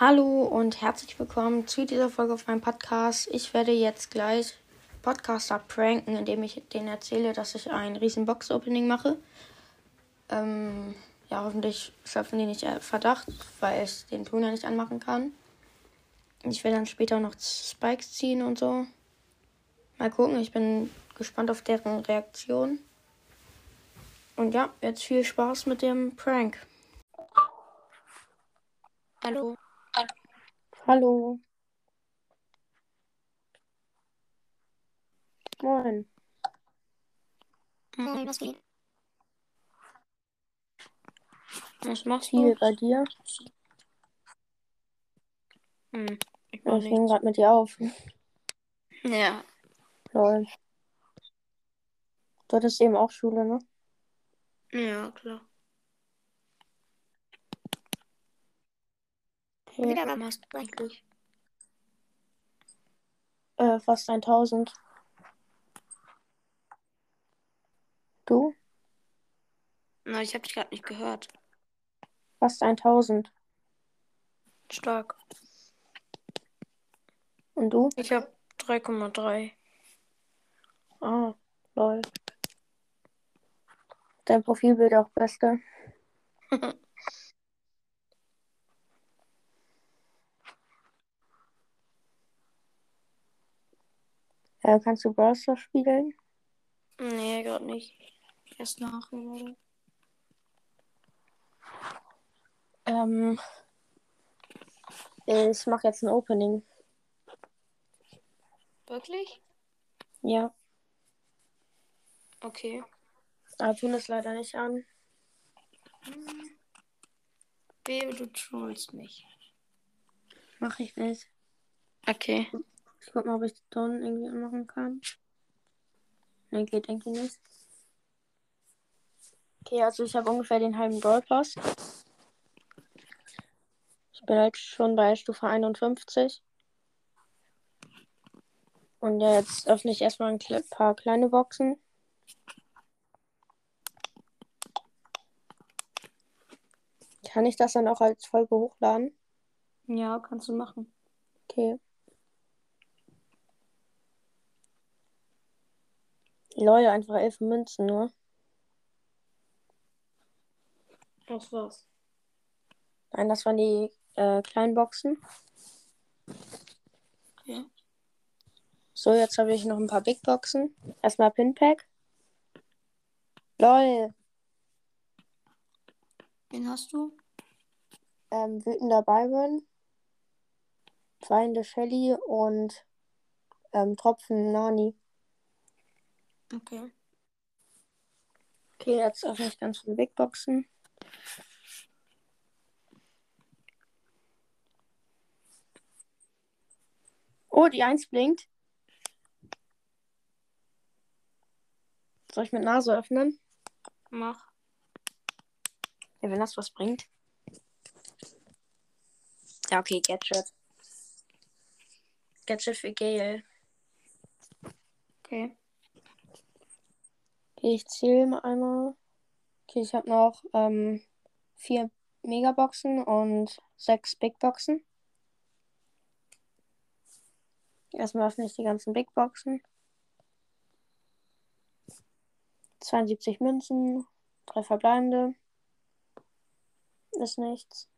Hallo und herzlich willkommen zu dieser Folge auf meinem Podcast. Ich werde jetzt gleich Podcaster pranken, indem ich denen erzähle, dass ich ein riesen Box-Opening mache. Ähm, ja, hoffentlich schöpfen die nicht Verdacht, weil ich den Ton ja nicht anmachen kann. Ich werde dann später noch Spikes ziehen und so. Mal gucken, ich bin gespannt auf deren Reaktion. Und ja, jetzt viel Spaß mit dem Prank. Hallo. Hallo. Moin. Moin, was geht? Was machst du bei dir? Hm, ich Ja, mach ich nehme nichts. gerade mit dir auf. Ja. Lol. Du hattest eben auch Schule, ne? Ja, klar. Lange hast du eigentlich? Äh, fast 1000. Du? Na, ich hab dich gerade nicht gehört. Fast 1000. Stark. Und du? Ich hab 3,3. Ah, lol. Dein Profilbild auch beste. Äh, kannst du Brawl Stars spielen? nee, gerade nicht. Erst nach, oder? Ähm, ich mache jetzt ein Opening. Wirklich? Ja, Okay. aber tun es leider nicht an. Baby, du trollst mich. Mach ich nicht. Okay. Ich guck mal, ob ich den Ton irgendwie anmachen kann. Ne, geht irgendwie nicht. Okay, also ich habe ungefähr den halben Brawl Pass. Ich bin halt schon bei Stufe 51. Und ja, jetzt öffne ich erstmal ein paar kleine Boxen. Kann ich das dann auch als Folge hochladen? Ja, kannst du machen. Okay. Leute, einfach elf Münzen nur. Das war's. Nein, das waren die äh, kleinen Boxen. Ja. So, jetzt habe ich noch ein paar Big Boxen. Erstmal Pinpack. Lol. Wen hast du? Ähm, wütender Byron. Weinende Shelly und ähm, Tropfen Nani. Okay. Okay, jetzt öffne ich ganz viele Big Boxen. Oh, die Eins blinkt. Soll ich mit Nase öffnen? Mach. Ja, wenn das was bringt. Ja, okay, Gadget. Gadget für Gale. Okay. Okay, ich zähle mal einmal. Okay, ich habe noch ähm, vier Megaboxen und sechs Big Boxen. Erstmal öffne ich die ganzen Big Boxen. 72 Münzen, drei verbleibende. Ist nichts.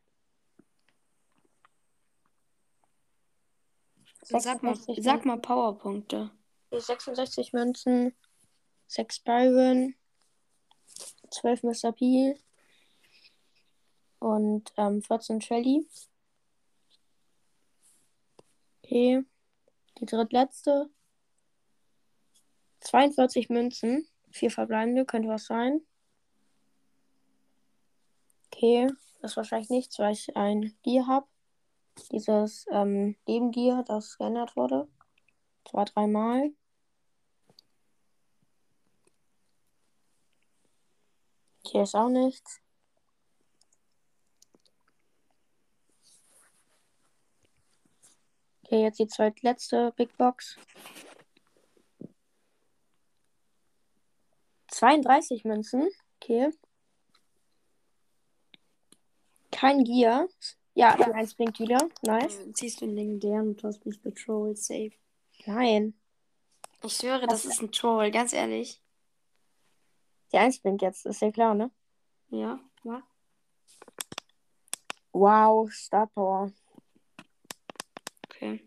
Sag mal, 66 sag mal Powerpunkte. Okay, 66 Münzen, 6 Byron, 12 Mr. P und ähm, 14 Shelly. Okay, die drittletzte. 42 Münzen, 4 verbleibende, könnte was sein. Okay, das ist wahrscheinlich nichts, weil ich ein Gear habe. Dieses ähm, Nebengear, das geändert wurde. Zwei, dreimal. Hier ist auch nichts. Okay, jetzt die zweitletzte Big Box. 32 Münzen. Okay. Kein Gear. Ja, die 1 blinkt wieder. Nice. Dann ziehst du einen legendären und du hast mich getrollt. Safe. Nein. Ich schwöre, das ist ein Troll, ganz ehrlich. Die 1 blinkt jetzt, ist ja klar, ne? Ja, was? Wow, Star Power. Okay.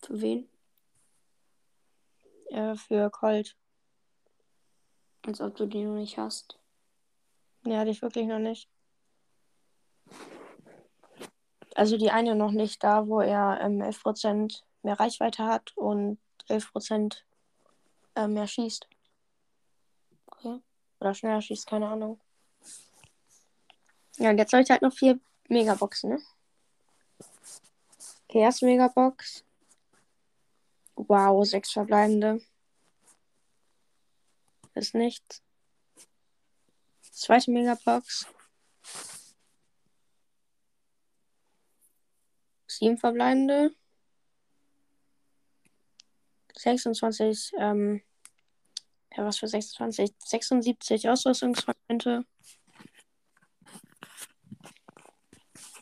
Für wen? Äh, für Colt. Als ob du den noch nicht hast. Nee, hatte ich wirklich noch nicht. Also die eine noch nicht da, wo er ähm, 11% mehr Reichweite hat und 11% äh, mehr schießt. Okay. Oder schneller schießt, keine Ahnung. Ja, und jetzt soll ich halt noch vier Megaboxen, ne? Okay, erste Megabox. Wow, sechs verbleibende. Ist nichts. Zweite Megabox. Sieben verbleibende. 26, ähm, ja, was für 26? 76 Ausrüstungsfragmente.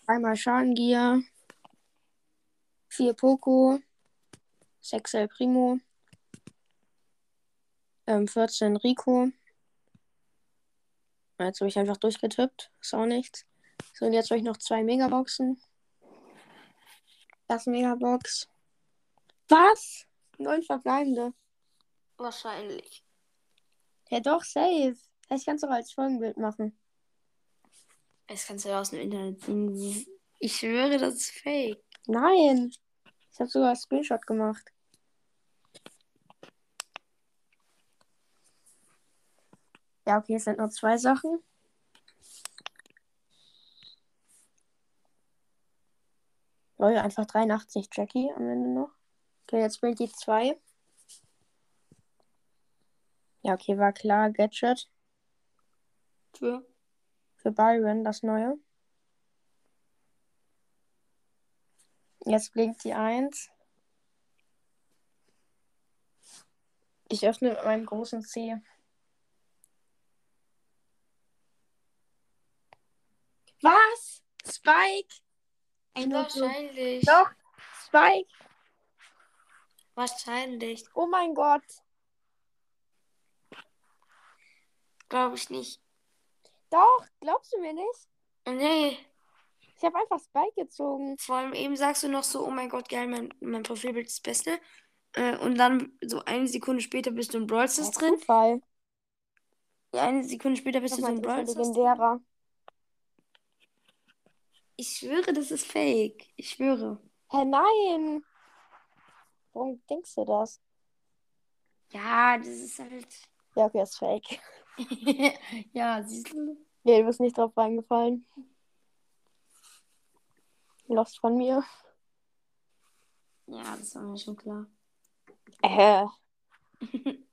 Einmal Schalengier. 4 Poco. 6 El Primo. Ähm, 14 Rico. Jetzt habe ich einfach durchgetippt. Ist auch nichts. So, und jetzt habe ich noch zwei Megaboxen. Erste Megabox. Was? Neun verbleibende. Wahrscheinlich. Ja, doch, safe. Ich kann es doch als Folgenbild machen. Das kannst du ja aus dem Internet ziehen. Ich schwöre, das ist fake. Nein. Ich habe sogar einen Screenshot gemacht. Ja, okay, es sind nur zwei Sachen. Leute, einfach 83 Jackie am Ende noch. Okay, jetzt bringt die zwei. Ja, okay, war klar. Gadget Für? für Byron, das neue. Jetzt blinkt die 1. Ich öffne mit meinem großen C. Was? Spike? So- Wahrscheinlich. Doch, Spike. Wahrscheinlich. Oh mein Gott. Glaube ich nicht. Doch, glaubst du mir nicht? Nee. Ich habe einfach Spike gezogen. Vor allem eben sagst du noch so, oh mein Gott, geil, mein, mein Profilbild ist das Beste. Äh, und dann so eine Sekunde später bist du in Brawl Stars drin. Zufall. Ja, eine Sekunde später bist du so in Brawl Stars drin. Ich schwöre, das ist fake. Ich schwöre. Hä, nein. Warum denkst du das? Ja, das ist halt. Ja, okay, ist fake. ja, siehst du. Nee, du bist nicht drauf reingefallen. Lost von mir. Ja, das war mir schon klar. Äh.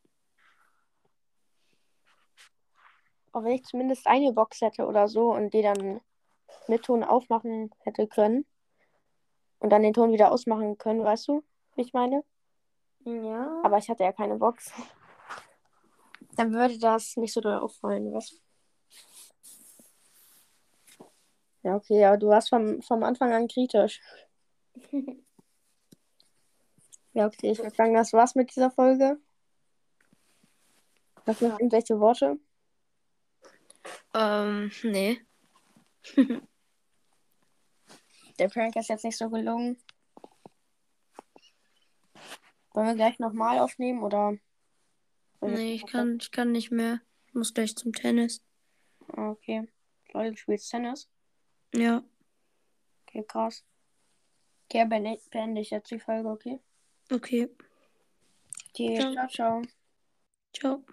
Auch wenn ich zumindest eine Box hätte oder so und die dann mit Ton aufmachen hätte können und dann den Ton wieder ausmachen können, weißt du, wie ich meine? Ja. Aber ich hatte ja keine Box. Dann würde das nicht so doll auffallen, du? Ja, okay, aber du warst vom, vom Anfang an kritisch. Ja, okay, ich würde sagen, das war's mit dieser Folge. Hast du noch irgendwelche Worte? Ähm, nee. Der Prank ist jetzt nicht so gelungen. Wollen wir gleich nochmal aufnehmen oder? Nee, ich kann, ich kann nicht mehr. Ich muss gleich zum Tennis. Ah, Okay. Leute, du spielst Tennis. Ja. Okay, krass. Okay, beende beende ich jetzt die Folge, okay? Okay. Okay, ciao, ciao. Ciao.